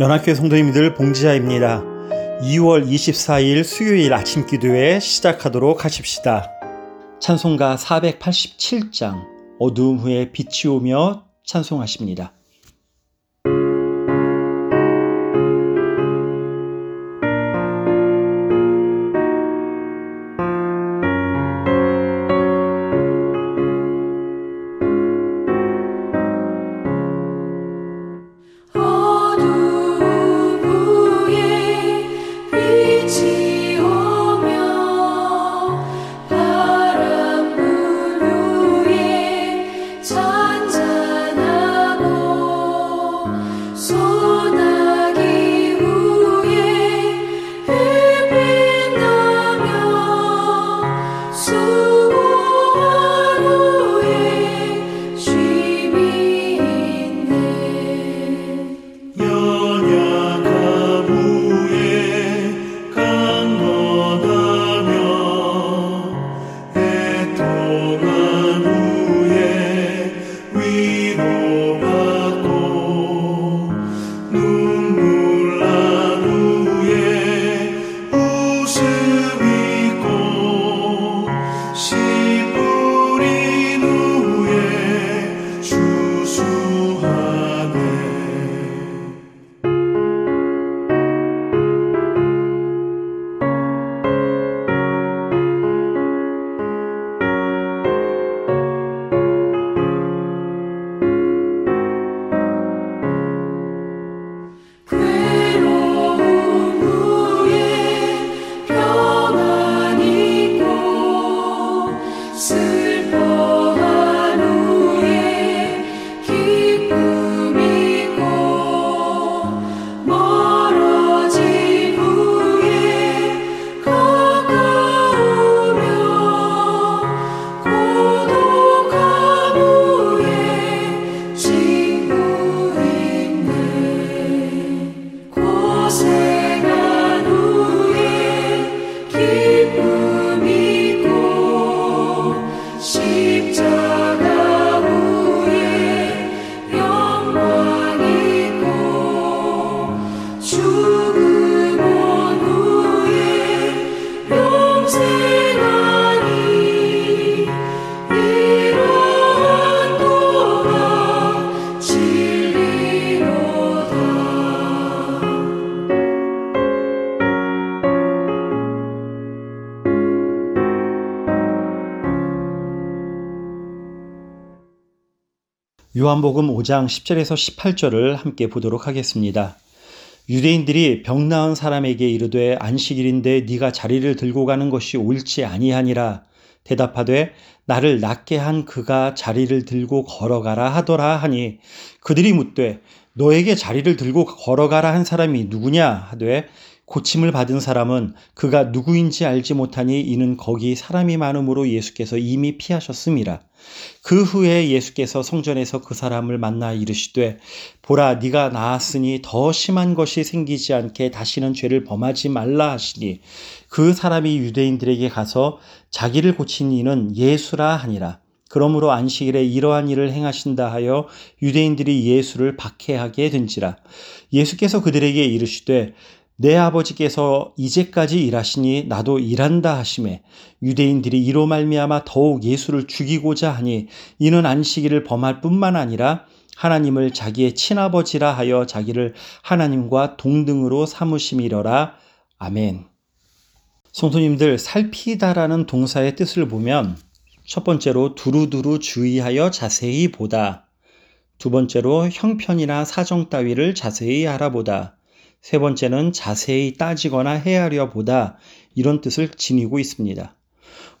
연합교회 성도님들 봉지자입니다. 2월 24일 수요일 아침 기도회 시작하도록 하십시다. 찬송가 487장 어두움 후에 빛이 오며 찬송하십니다. So 요한복음 5장 10절에서 18절을 함께 보도록 하겠습니다. 유대인들이 병 나은 사람에게 이르되 안식일인데 네가 자리를 들고 가는 것이 옳지 아니하니라 대답하되 나를 낫게 한 그가 자리를 들고 걸어가라 하더라 하니 그들이 묻되 너에게 자리를 들고 걸어가라 한 사람이 누구냐 하되 고침을 받은 사람은 그가 누구인지 알지 못하니 이는 거기 사람이 많음으로 예수께서 이미 피하셨음이라. 그 후에 예수께서 성전에서 그 사람을 만나 이르시되 보라 네가 나았으니 더 심한 것이 생기지 않게 다시는 죄를 범하지 말라 하시니 그 사람이 유대인들에게 가서 자기를 고친 이는 예수라 하니라. 그러므로 안식일에 이러한 일을 행하신다 하여 유대인들이 예수를 박해하게 된지라. 예수께서 그들에게 이르시되 내 아버지께서 이제까지 일하시니 나도 일한다 하심에 유대인들이 이로 말미암아 더욱 예수를 죽이고자 하니 이는 안식일을 범할 뿐만 아니라 하나님을 자기의 친아버지라 하여 자기를 하나님과 동등으로 삼으심이러라. 아멘. 성도님들 살피다라는 동사의 뜻을 보면 첫 번째로 두루두루 주의하여 자세히 보다. 두 번째로 형편이나 사정 따위를 자세히 알아보다. 세 번째는 자세히 따지거나 헤아려 보다 이런 뜻을 지니고 있습니다.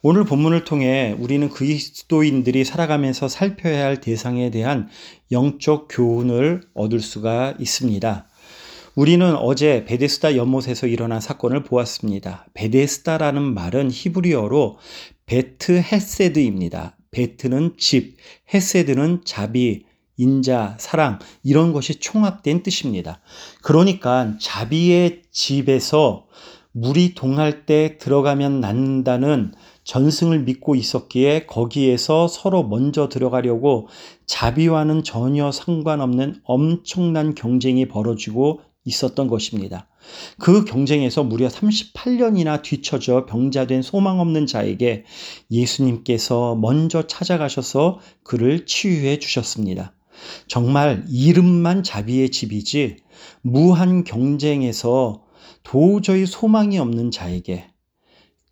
오늘 본문을 통해 우리는 그리스도인들이 살아가면서 살펴야 할 대상에 대한 영적 교훈을 얻을 수가 있습니다. 우리는 어제 베데스다 연못에서 일어난 사건을 보았습니다. 베데스다라는 말은 히브리어로 베트 헤세드입니다. 베트는 집, 헤세드는 자비, 인자, 사랑 이런 것이 총합된 뜻입니다. 그러니까 자비의 집에서 물이 동할 때 들어가면 낫는다는 전승을 믿고 있었기에 거기에서 서로 먼저 들어가려고 자비와는 전혀 상관없는 엄청난 경쟁이 벌어지고 있었던 것입니다. 그 경쟁에서 무려 38년이나 뒤처져 병자된 소망 없는 자에게 예수님께서 먼저 찾아가셔서 그를 치유해 주셨습니다. 정말 이름만 자비의 집이지 무한 경쟁에서 도저히 소망이 없는 자에게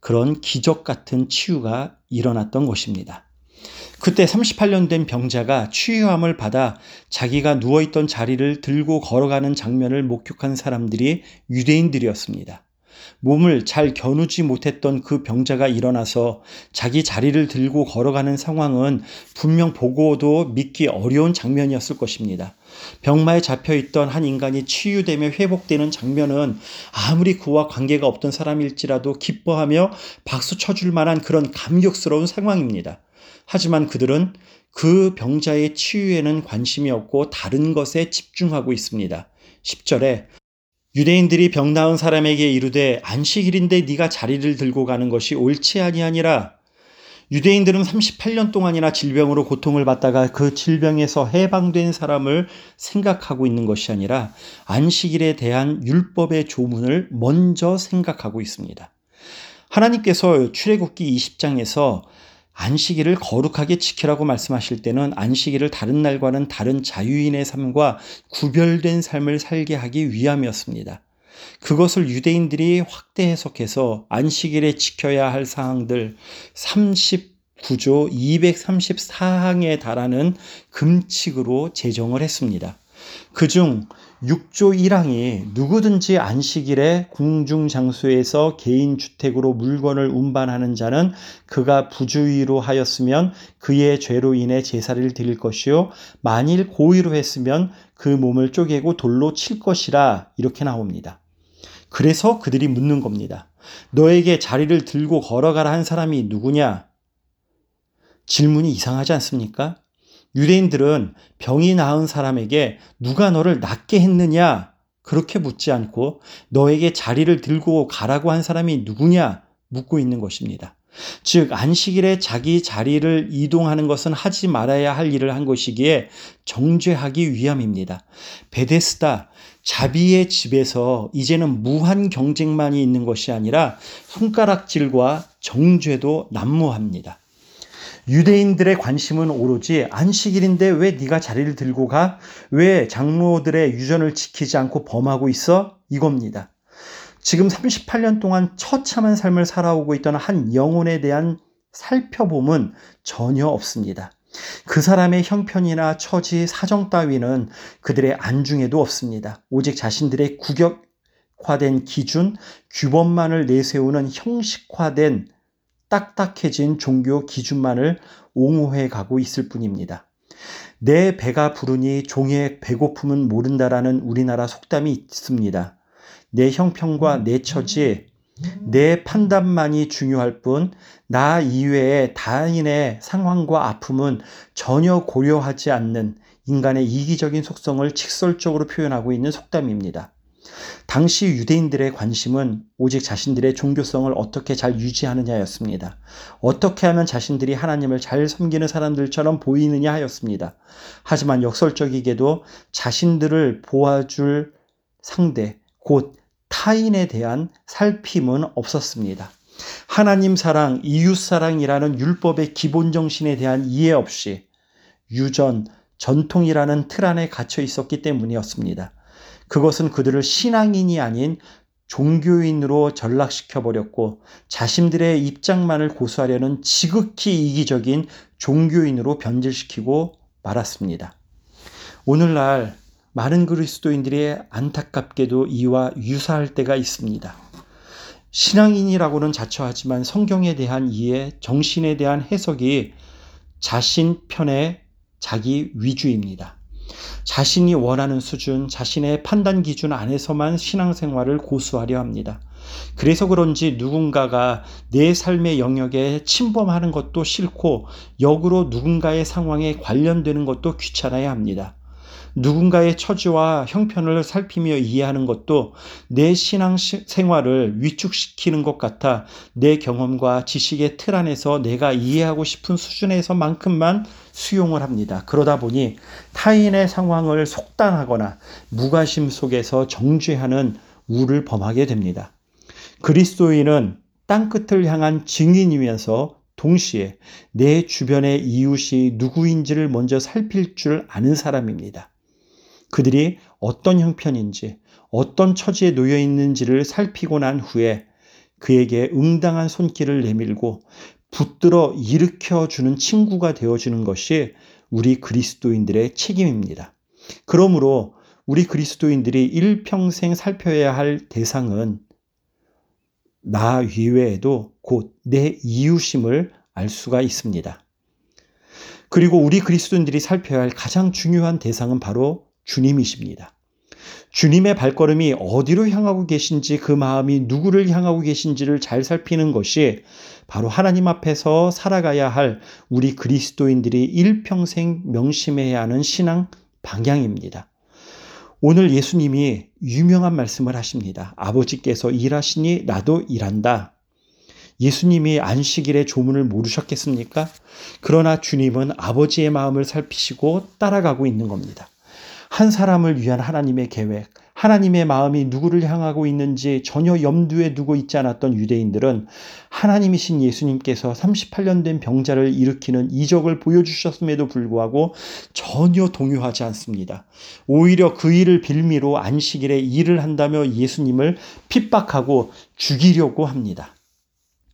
그런 기적 같은 치유가 일어났던 것입니다. 그때 38년 된 병자가 치유함을 받아 자기가 누워있던 자리를 들고 걸어가는 장면을 목격한 사람들이 유대인들이었습니다. 몸을 잘 겨누지 못했던 그 병자가 일어나서 자기 자리를 들고 걸어가는 상황은 분명 보고도 믿기 어려운 장면이었을 것입니다. 병마에 잡혀 있던 한 인간이 치유되며 회복되는 장면은 아무리 그와 관계가 없던 사람일지라도 기뻐하며 박수 쳐줄 만한 그런 감격스러운 상황입니다. 하지만 그들은 그 병자의 치유에는 관심이 없고 다른 것에 집중하고 있습니다. 10절에 유대인들이 병 나은 사람에게 이르되 안식일인데 네가 자리를 들고 가는 것이 옳지 아니하니라. 유대인들은 38년 동안이나 질병으로 고통을 받다가 그 질병에서 해방된 사람을 생각하고 있는 것이 아니라 안식일에 대한 율법의 조문을 먼저 생각하고 있습니다. 하나님께서 출애굽기 20장에서 안식일을 거룩하게 지키라고 말씀하실 때는 안식일을 다른 날과는 다른 자유인의 삶과 구별된 삶을 살게 하기 위함이었습니다. 그것을 유대인들이 확대 해석해서 안식일에 지켜야 할 사항들 39조 234항에 달하는 금칙으로 제정을 했습니다. 그중 6조 1항이 누구든지 안식일에 궁중장소에서 개인 주택으로 물건을 운반하는 자는 그가 부주의로 하였으면 그의 죄로 인해 제사를 드릴 것이요 만일 고의로 했으면 그 몸을 쪼개고 돌로 칠 것이라 이렇게 나옵니다. 그래서 그들이 묻는 겁니다. 너에게 자리를 들고 걸어가라 한 사람이 누구냐? 질문이 이상하지 않습니까? 유대인들은 병이 나은 사람에게 누가 너를 낫게 했느냐? 그렇게 묻지 않고 너에게 자리를 들고 가라고 한 사람이 누구냐? 묻고 있는 것입니다. 즉, 안식일에 자기 자리를 이동하는 것은 하지 말아야 할 일을 한 것이기에 정죄하기 위함입니다. 베데스다, 자비의 집에서 이제는 무한 경쟁만이 있는 것이 아니라 손가락질과 정죄도 난무합니다. 유대인들의 관심은 오로지 안식일인데 왜 네가 자리를 들고 가? 왜 장로들의 유전을 지키지 않고 범하고 있어? 이겁니다. 지금 38년 동안 처참한 삶을 살아오고 있던 한 영혼에 대한 살펴봄은 전혀 없습니다. 그 사람의 형편이나 처지, 사정 따위는 그들의 안중에도 없습니다. 오직 자신들의 구격화된 기준, 규범만을 내세우는 형식화된 딱딱해진 종교 기준만을 옹호해 가고 있을 뿐입니다. 내 배가 부르니 종의 배고픔은 모른다라는 우리나라 속담이 있습니다. 내 형편과 내 처지, 내 판단만이 중요할 뿐, 나 이외의 다인의 상황과 아픔은 전혀 고려하지 않는 인간의 이기적인 속성을 직설적으로 표현하고 있는 속담입니다. 당시 유대인들의 관심은 오직 자신들의 종교성을 어떻게 잘 유지하느냐였습니다. 어떻게 하면 자신들이 하나님을 잘 섬기는 사람들처럼 보이느냐 하였습니다. 하지만 역설적이게도 자신들을 보아줄 상대, 곧 타인에 대한 살핌은 없었습니다. 하나님 사랑, 이웃 사랑이라는 율법의 기본 정신에 대한 이해 없이 유전, 전통이라는 틀 안에 갇혀 있었기 때문이었습니다. 그것은 그들을 신앙인이 아닌 종교인으로 전락시켜 버렸고 자신들의 입장만을 고수하려는 지극히 이기적인 종교인으로 변질시키고 말았습니다. 오늘날 많은 그리스도인들이 안타깝게도 이와 유사할 때가 있습니다. 신앙인이라고는 자처하지만 성경에 대한 이해, 정신에 대한 해석이 자신 편의 자기 위주입니다. 자신이 원하는 수준, 자신의 판단 기준 안에서만 신앙생활을 고수하려 합니다. 그래서 그런지 누군가가 내 삶의 영역에 침범하는 것도 싫고 역으로 누군가의 상황에 관련되는 것도 귀찮아야 합니다. 누군가의 처지와 형편을 살피며 이해하는 것도 내 신앙 생활을 위축시키는 것 같아 내 경험과 지식의 틀 안에서 내가 이해하고 싶은 수준에서만큼만 수용을 합니다. 그러다 보니 타인의 상황을 속단하거나 무관심 속에서 정죄하는 우를 범하게 됩니다. 그리스도인은 땅끝을 향한 증인이면서 동시에 내 주변의 이웃이 누구인지를 먼저 살필 줄 아는 사람입니다. 그들이 어떤 형편인지, 어떤 처지에 놓여 있는지를 살피고 난 후에 그에게 응당한 손길을 내밀고 붙들어 일으켜 주는 친구가 되어 주는 것이 우리 그리스도인들의 책임입니다. 그러므로 우리 그리스도인들이 일평생 살펴야 할 대상은 나 이외에도 곧 내 이웃임을 알 수가 있습니다. 그리고 우리 그리스도인들이 살펴야 할 가장 중요한 대상은 바로 주님이십니다. 주님의 발걸음이 어디로 향하고 계신지 그 마음이 누구를 향하고 계신지를 잘 살피는 것이 바로 하나님 앞에서 살아가야 할 우리 그리스도인들이 일평생 명심해야 하는 신앙 방향입니다. 오늘 예수님이 유명한 말씀을 하십니다. 아버지께서 일하시니 나도 일한다. 예수님이 안식일의 조문을 모르셨겠습니까? 그러나 주님은 아버지의 마음을 살피시고 따라가고 있는 겁니다. 한 사람을 위한 하나님의 계획, 하나님의 마음이 누구를 향하고 있는지 전혀 염두에 두고 있지 않았던 유대인들은 하나님이신 예수님께서 38년 된 병자를 일으키는 이적을 보여주셨음에도 불구하고 전혀 동요하지 않습니다. 오히려 그 일을 빌미로 안식일에 일을 한다며 예수님을 핍박하고 죽이려고 합니다.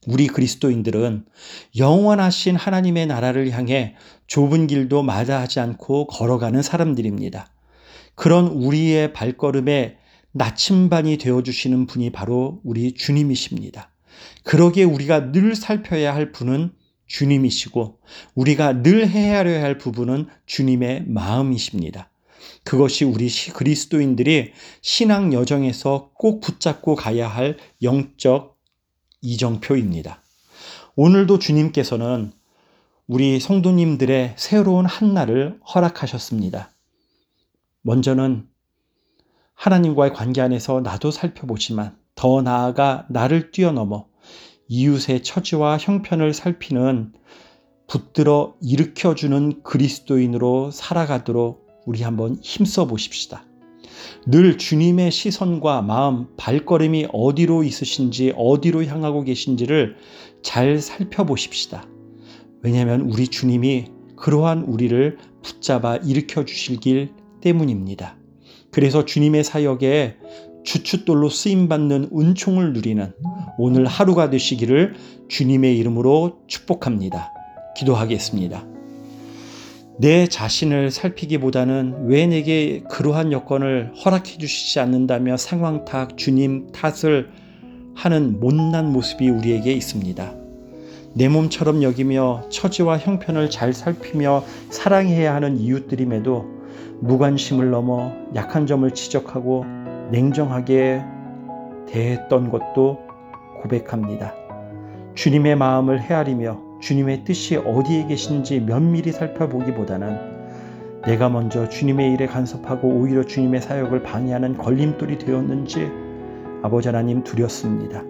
우리 그리스도인들은 영원하신 하나님의 나라를 향해 좁은 길도 마다하지 않고 걸어가는 사람들입니다. 그런 우리의 발걸음에 나침반이 되어주시는 분이 바로 우리 주님이십니다. 그러기에 우리가 늘 살펴야 할 분은 주님이시고 우리가 늘 헤아려야 할 부분은 주님의 마음이십니다. 그것이 우리 그리스도인들이 신앙 여정에서 꼭 붙잡고 가야 할 영적 이정표입니다. 오늘도 주님께서는 우리 성도님들의 새로운 한날을 허락하셨습니다. 먼저는 하나님과의 관계 안에서 나도 살펴보지만 더 나아가 나를 뛰어넘어 이웃의 처지와 형편을 살피는 붙들어 일으켜주는 그리스도인으로 살아가도록 우리 한번 힘써 보십시다. 늘 주님의 시선과 마음, 발걸음이 어디로 있으신지, 어디로 향하고 계신지를 잘 살펴보십시다. 왜냐하면 우리 주님이 그러한 우리를 붙잡아 일으켜 주실 길 때문입니다. 그래서 주님의 사역에 주춧돌로 쓰임받는 은총을 누리는 오늘 하루가 되시기를 주님의 이름으로 축복합니다. 기도하겠습니다. 내 자신을 살피기보다는 왜 내게 그러한 여건을 허락해 주시지 않는다며 상황 탓, 주님 탓을 하는 못난 모습이 우리에게 있습니다. 내 몸처럼 여기며 처지와 형편을 잘 살피며 사랑해야 하는 이웃들임에도 무관심을 넘어 약한 점을 지적하고 냉정하게 대했던 것도 고백합니다. 주님의 마음을 헤아리며 주님의 뜻이 어디에 계신지 면밀히 살펴보기보다는 내가 먼저 주님의 일에 간섭하고 오히려 주님의 사역을 방해하는 걸림돌이 되었는지 아버지 하나님 두렵습니다.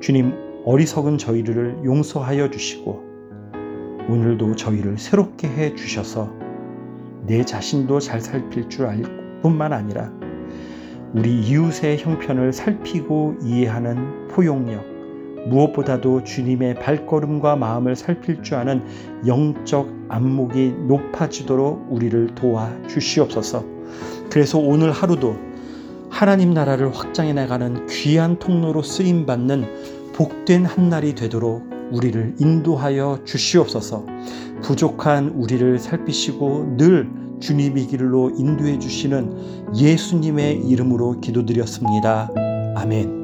주님 어리석은 저희를 용서하여 주시고 오늘도 저희를 새롭게 해 주셔서 내 자신도 잘 살필 줄 알 뿐만 아니라 우리 이웃의 형편을 살피고 이해하는 포용력, 무엇보다도 주님의 발걸음과 마음을 살필 줄 아는 영적 안목이 높아지도록 우리를 도와 주시옵소서. 그래서 오늘 하루도 하나님 나라를 확장해 나가는 귀한 통로로 쓰임 받는 복된 한 날이 되도록 우리를 인도하여 주시옵소서. 부족한 우리를 살피시고 늘 주님의 길로 인도해 주시는 예수님의 이름으로 기도드렸습니다. 아멘.